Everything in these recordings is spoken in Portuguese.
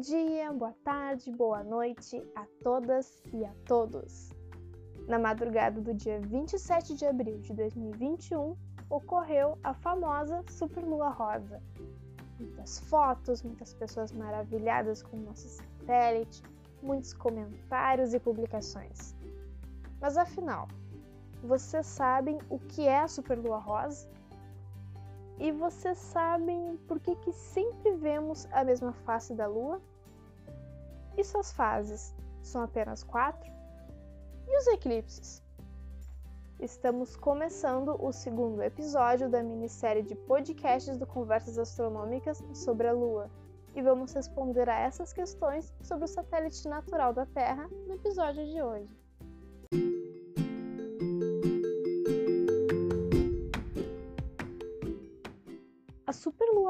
Bom dia, boa tarde, boa noite a todas e a todos. Na madrugada do dia 27 de abril de 2021, ocorreu a famosa Superlua Rosa. Muitas fotos, muitas pessoas maravilhadas com o nosso satélite, muitos comentários e publicações. Mas afinal, vocês sabem o que é a Superlua Rosa? E vocês sabem por que, que sempre vemos a mesma face da Lua? E suas fases são apenas quatro? E os eclipses? Estamos começando o segundo episódio da minissérie de podcasts do Conversas Astronômicas sobre a Lua e vamos responder a essas questões sobre o satélite natural da Terra no episódio de hoje.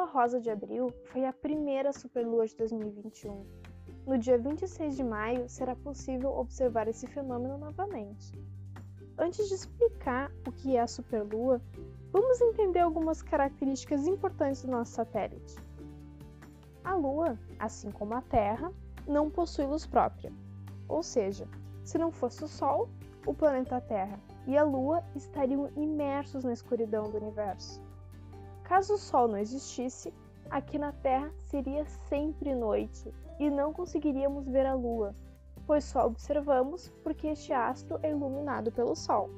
Superlua rosa de abril foi a primeira superlua de 2021. No dia 26 de maio será possível observar esse fenômeno novamente. Antes de explicar o que é a superlua, vamos entender algumas características importantes do nosso satélite. A Lua, assim como a Terra, não possui luz própria, ou seja, se não fosse o Sol, o planeta Terra e a Lua estariam imersos na escuridão do universo. Caso o Sol não existisse, aqui na Terra seria sempre noite e não conseguiríamos ver a Lua, pois só observamos porque este astro é iluminado pelo Sol.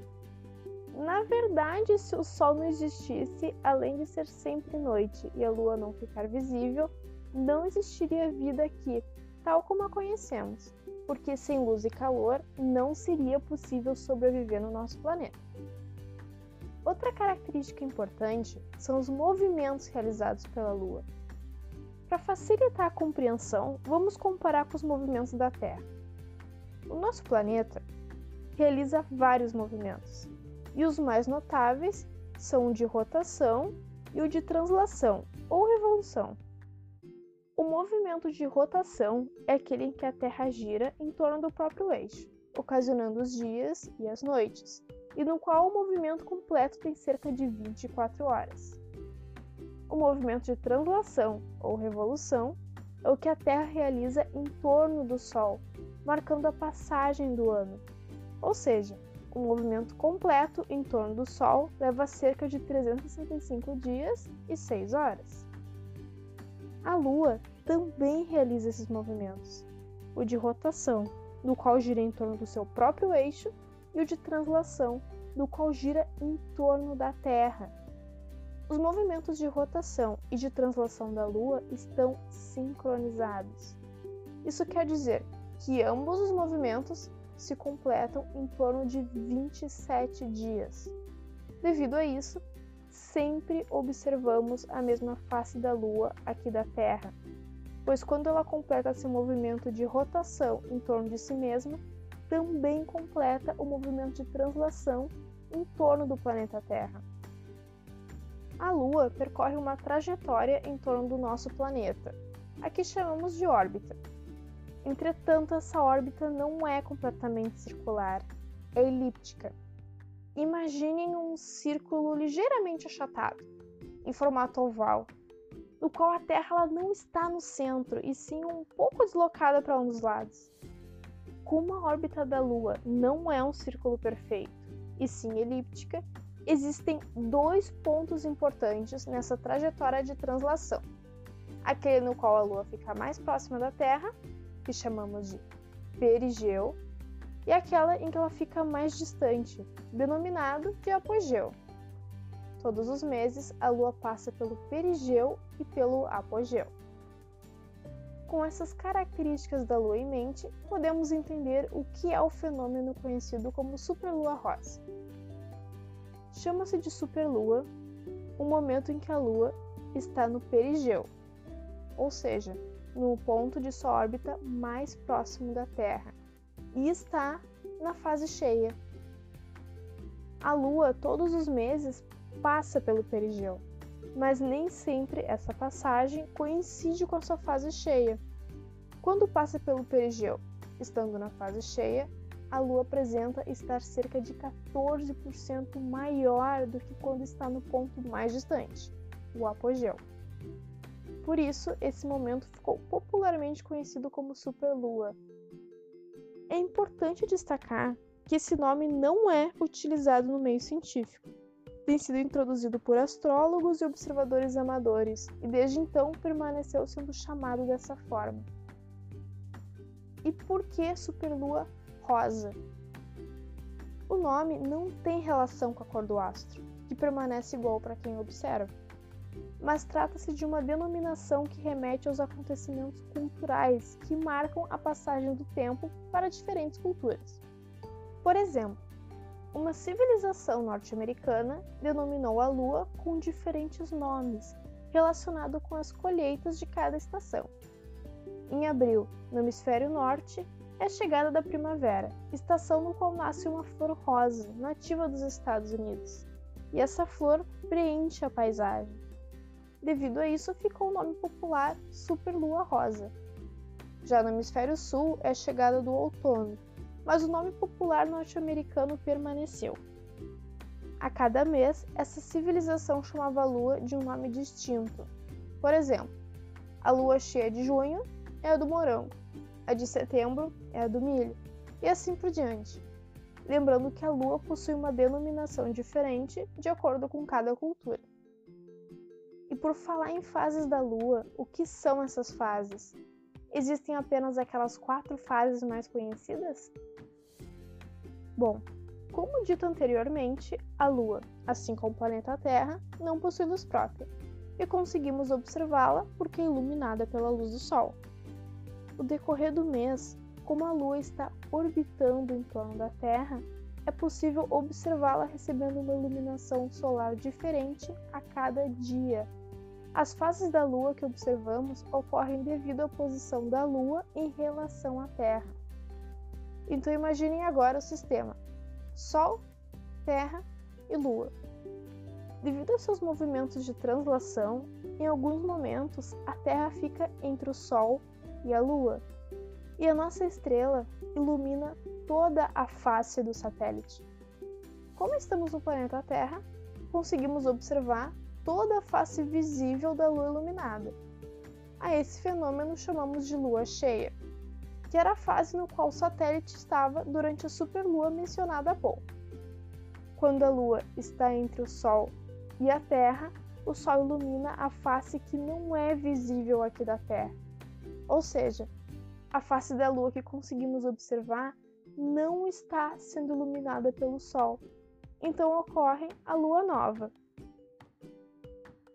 Na verdade, se o Sol não existisse, além de ser sempre noite e a Lua não ficar visível, não existiria vida aqui, tal como a conhecemos, porque sem luz e calor não seria possível sobreviver no nosso planeta. Outra característica importante são os movimentos realizados pela Lua. Para facilitar a compreensão, vamos comparar com os movimentos da Terra. O nosso planeta realiza vários movimentos, e os mais notáveis são o de rotação e o de translação ou revolução. O movimento de rotação é aquele em que a Terra gira em torno do próprio eixo, ocasionando os dias e as noites, e no qual o movimento completo tem cerca de 24 horas. O movimento de translação ou revolução é o que a Terra realiza em torno do Sol, marcando a passagem do ano. Ou seja, o movimento completo em torno do Sol leva cerca de 365 dias e 6 horas. A Lua também realiza esses movimentos, o de rotação, no qual gira em torno do seu próprio eixo, e o de translação, no qual gira em torno da Terra. Os movimentos de rotação e de translação da Lua estão sincronizados. Isso quer dizer que ambos os movimentos se completam em torno de 27 dias. Devido a isso, sempre observamos a mesma face da Lua aqui da Terra, pois quando ela completa seu movimento de rotação em torno de si mesma, também completa o movimento de translação em torno do planeta Terra. A Lua percorre uma trajetória em torno do nosso planeta, a que chamamos de órbita. Entretanto, essa órbita não é completamente circular, é elíptica. Imaginem um círculo ligeiramente achatado, em formato oval, no qual a Terra ela não está no centro e sim um pouco deslocada para um dos lados. Como a órbita da Lua não é um círculo perfeito, e sim elíptica, existem dois pontos importantes nessa trajetória de translação. Aquele no qual a Lua fica mais próxima da Terra, que chamamos de perigeu, e aquela em que ela fica mais distante, denominado de apogeu. Todos os meses, a Lua passa pelo perigeu e pelo apogeu. Com essas características da Lua em mente, podemos entender o que é o fenômeno conhecido como superlua rosa. Chama-se de superlua o momento em que a Lua está no perigeu, ou seja, no ponto de sua órbita mais próximo da Terra, e está na fase cheia. A Lua, todos os meses, passa pelo perigeu, mas nem sempre essa passagem coincide com a sua fase cheia. Quando passa pelo perigeu, estando na fase cheia, a Lua apresenta estar cerca de 14% maior do que quando está no ponto mais distante, o apogeu. Por isso, esse momento ficou popularmente conhecido como superlua. É importante destacar que esse nome não é utilizado no meio científico. Tem sido introduzido por astrólogos e observadores amadores, e desde então permaneceu sendo chamado dessa forma. E por que superlua rosa? O nome não tem relação com a cor do astro, que permanece igual para quem observa, mas trata-se de uma denominação que remete aos acontecimentos culturais que marcam a passagem do tempo para diferentes culturas. Por exemplo, uma civilização norte-americana denominou a Lua com diferentes nomes, relacionado com as colheitas de cada estação. Em abril, no hemisfério norte, é a chegada da primavera, estação no qual nasce uma flor rosa, nativa dos Estados Unidos. E essa flor preenche a paisagem. Devido a isso, ficou o nome popular Superlua Rosa. Já no hemisfério sul, é a chegada do outono, mas o nome popular norte-americano permaneceu. A cada mês, essa civilização chamava a lua de um nome distinto. Por exemplo, a lua cheia de junho é a do morango, a de setembro é a do milho, e assim por diante. Lembrando que a lua possui uma denominação diferente de acordo com cada cultura. E por falar em fases da lua, o que são essas fases? Existem apenas aquelas quatro fases mais conhecidas? Bom, como dito anteriormente, a Lua, assim como o planeta Terra, não possui luz própria, e conseguimos observá-la porque é iluminada pela luz do Sol. No decorrer do mês, como a Lua está orbitando em torno da Terra, é possível observá-la recebendo uma iluminação solar diferente a cada dia. As fases da Lua que observamos ocorrem devido à posição da Lua em relação à Terra. Então imaginem agora o sistema: Sol, Terra e Lua. Devido aos seus movimentos de translação, em alguns momentos a Terra fica entre o Sol e a Lua. E a nossa estrela ilumina toda a face do satélite. Como estamos no planeta Terra, conseguimos observar toda a face visível da Lua iluminada. A esse fenômeno chamamos de lua cheia, que era a fase no qual o satélite estava durante a superlua mencionada há pouco. Quando a Lua está entre o Sol e a Terra, o Sol ilumina a face que não é visível aqui da Terra ou seja, a face da Lua que conseguimos observar não está sendo iluminada pelo Sol. Então ocorre a Lua nova.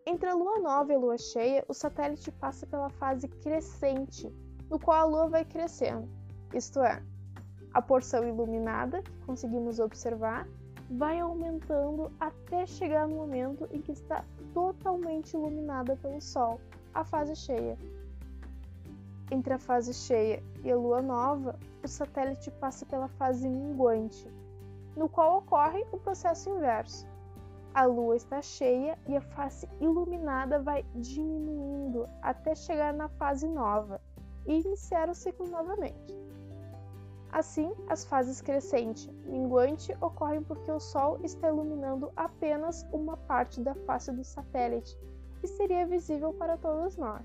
Entre a Lua nova e a Lua cheia, o satélite passa pela fase crescente, no qual a Lua vai crescendo. Isto é, a porção iluminada que conseguimos observar vai aumentando até chegar no momento em que está totalmente iluminada pelo Sol, a fase cheia. Entre a fase cheia e a lua nova, o satélite passa pela fase minguante, no qual ocorre o processo inverso. A lua está cheia e a face iluminada vai diminuindo até chegar na fase nova e iniciar o ciclo novamente. Assim, as fases crescente e minguante ocorrem porque o Sol está iluminando apenas uma parte da face do satélite, que seria visível para todos nós.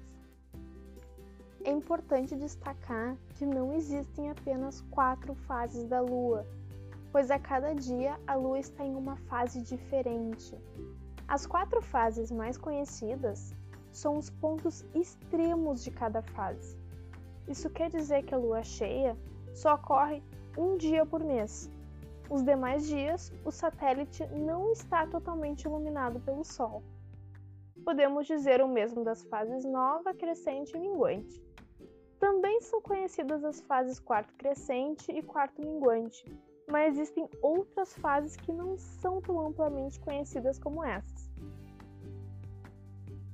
É importante destacar que não existem apenas quatro fases da Lua, pois a cada dia a Lua está em uma fase diferente. As quatro fases mais conhecidas são os pontos extremos de cada fase. Isso quer dizer que a lua cheia só ocorre um dia por mês. Os demais dias, o satélite não está totalmente iluminado pelo Sol. Podemos dizer o mesmo das fases nova, crescente e minguante. Também são conhecidas as fases quarto crescente e quarto minguante, mas existem outras fases que não são tão amplamente conhecidas como essas.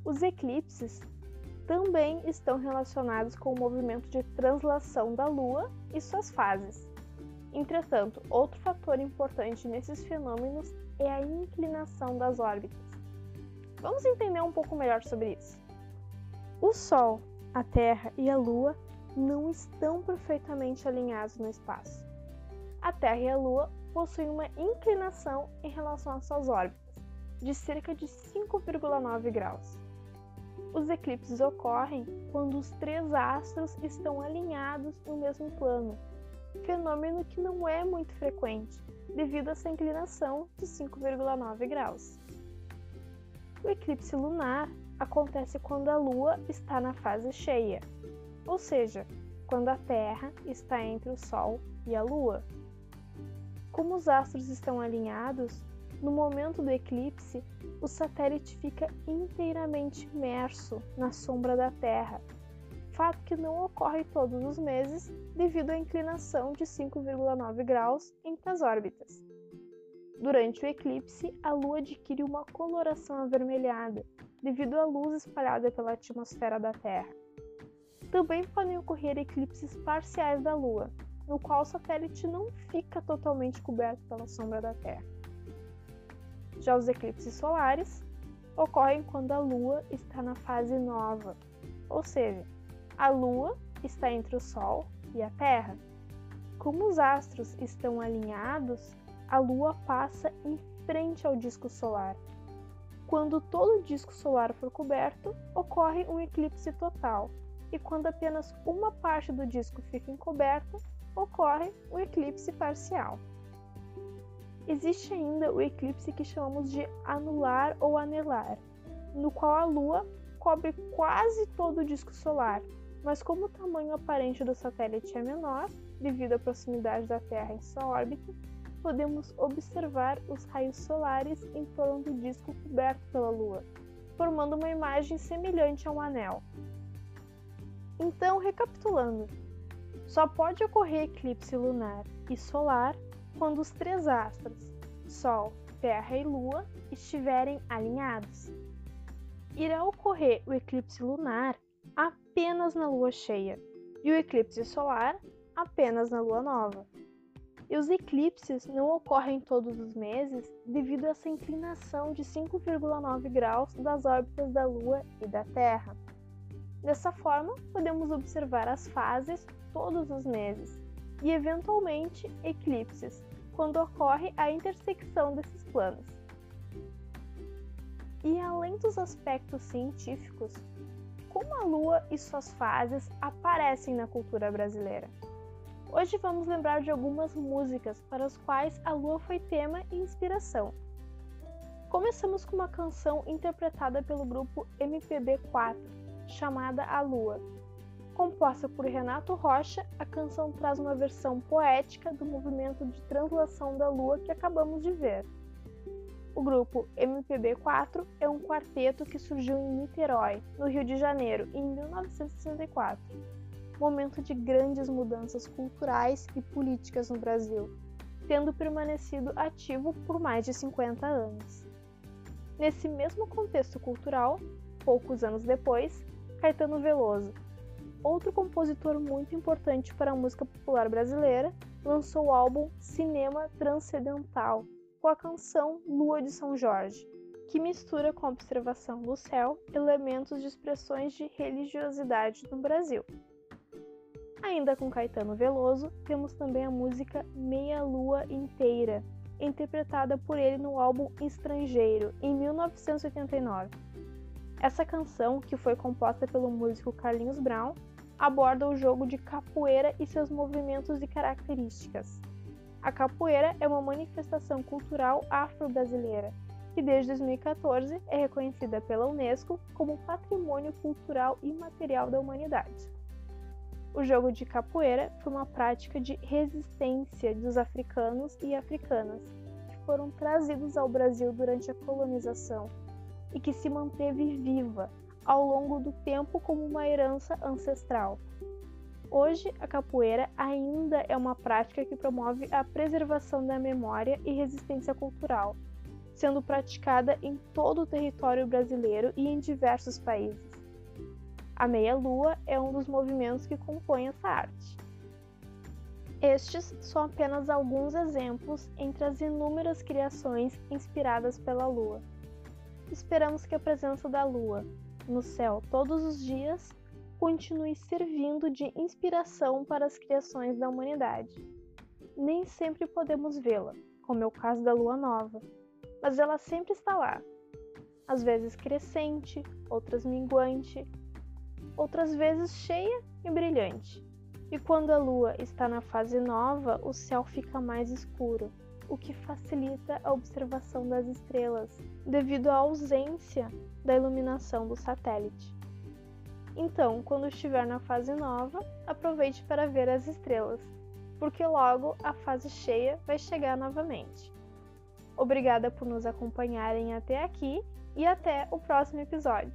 Os eclipses também estão relacionados com o movimento de translação da Lua e suas fases. Entretanto, outro fator importante nesses fenômenos é a inclinação das órbitas. Vamos entender um pouco melhor sobre isso. O Sol a Terra e a Lua não estão perfeitamente alinhados no espaço. A Terra e a Lua possuem uma inclinação em relação às suas órbitas, de cerca de 5,9 graus. Os eclipses ocorrem quando os três astros estão alinhados no mesmo plano, fenômeno que não é muito frequente devido a essa inclinação de 5,9 graus. O eclipse lunar acontece quando a Lua está na fase cheia, ou seja, quando a Terra está entre o Sol e a Lua. Como os astros estão alinhados, no momento do eclipse, o satélite fica inteiramente imerso na sombra da Terra, fato que não ocorre todos os meses devido à inclinação de 5,9 graus entre as órbitas. Durante o eclipse, a Lua adquire uma coloração avermelhada devido à luz espalhada pela atmosfera da Terra. Também podem ocorrer eclipses parciais da Lua, no qual o satélite não fica totalmente coberto pela sombra da Terra. Já os eclipses solares ocorrem quando a Lua está na fase nova, ou seja, a Lua está entre o Sol e a Terra. Como os astros estão alinhados, a Lua passa em frente ao disco solar. Quando todo o disco solar for coberto, ocorre um eclipse total, e quando apenas uma parte do disco fica encoberta, ocorre um eclipse parcial. Existe ainda o eclipse que chamamos de anular ou anelar, no qual a Lua cobre quase todo o disco solar, mas como o tamanho aparente do satélite é menor, devido à proximidade da Terra em sua órbita, podemos observar os raios solares em torno do disco coberto pela Lua, formando uma imagem semelhante a um anel. Então, recapitulando, só pode ocorrer eclipse lunar e solar quando os três astros, Sol, Terra e Lua, estiverem alinhados. Irá ocorrer o eclipse lunar apenas na lua cheia e o eclipse solar apenas na lua nova. E os eclipses não ocorrem todos os meses devido a essa inclinação de 5,9 graus das órbitas da Lua e da Terra. Dessa forma, podemos observar as fases todos os meses e, eventualmente, eclipses, quando ocorre a intersecção desses planos. E além dos aspectos científicos, como a Lua e suas fases aparecem na cultura brasileira? Hoje vamos lembrar de algumas músicas para as quais a Lua foi tema e inspiração. Começamos com uma canção interpretada pelo grupo MPB4, chamada A Lua, Composta por Renato Rocha, a canção traz uma versão poética do movimento de translação da Lua que acabamos de ver. O grupo MPB4 é um quarteto que surgiu em Niterói, no Rio de Janeiro, em 1964, momento de grandes mudanças culturais e políticas no Brasil, tendo permanecido ativo por mais de 50 anos. Nesse mesmo contexto cultural, poucos anos depois, Caetano Veloso, outro compositor muito importante para a música popular brasileira, lançou o álbum Cinema Transcendental, com a canção Lua de São Jorge, que mistura com a observação do céu elementos de expressões de religiosidade no Brasil. Ainda com Caetano Veloso, temos também a música Meia Lua Inteira, interpretada por ele no álbum Estrangeiro, em 1989. Essa canção, que foi composta pelo músico Carlinhos Brown, aborda o jogo de capoeira e seus movimentos e características. A capoeira é uma manifestação cultural afro-brasileira, que desde 2014 é reconhecida pela Unesco como Patrimônio Cultural Imaterial da Humanidade. O jogo de capoeira foi uma prática de resistência dos africanos e africanas que foram trazidos ao Brasil durante a colonização e que se manteve viva ao longo do tempo como uma herança ancestral. Hoje, a capoeira ainda é uma prática que promove a preservação da memória e resistência cultural, sendo praticada em todo o território brasileiro e em diversos países. A meia-lua é um dos movimentos que compõem essa arte. Estes são apenas alguns exemplos entre as inúmeras criações inspiradas pela lua. Esperamos que a presença da lua, no céu todos os dias continue servindo de inspiração para as criações da humanidade. Nem sempre podemos vê-la, como é o caso da lua nova, mas ela sempre está lá. às vezes crescente, outras minguante, outras vezes cheia e brilhante. E quando a lua está na fase nova, o céu fica mais escuro, o que facilita a observação das estrelas, devido à ausência da iluminação do satélite. Então, quando estiver na fase nova, aproveite para ver as estrelas, porque logo a fase cheia vai chegar novamente. Obrigada por nos acompanharem até aqui e até o próximo episódio.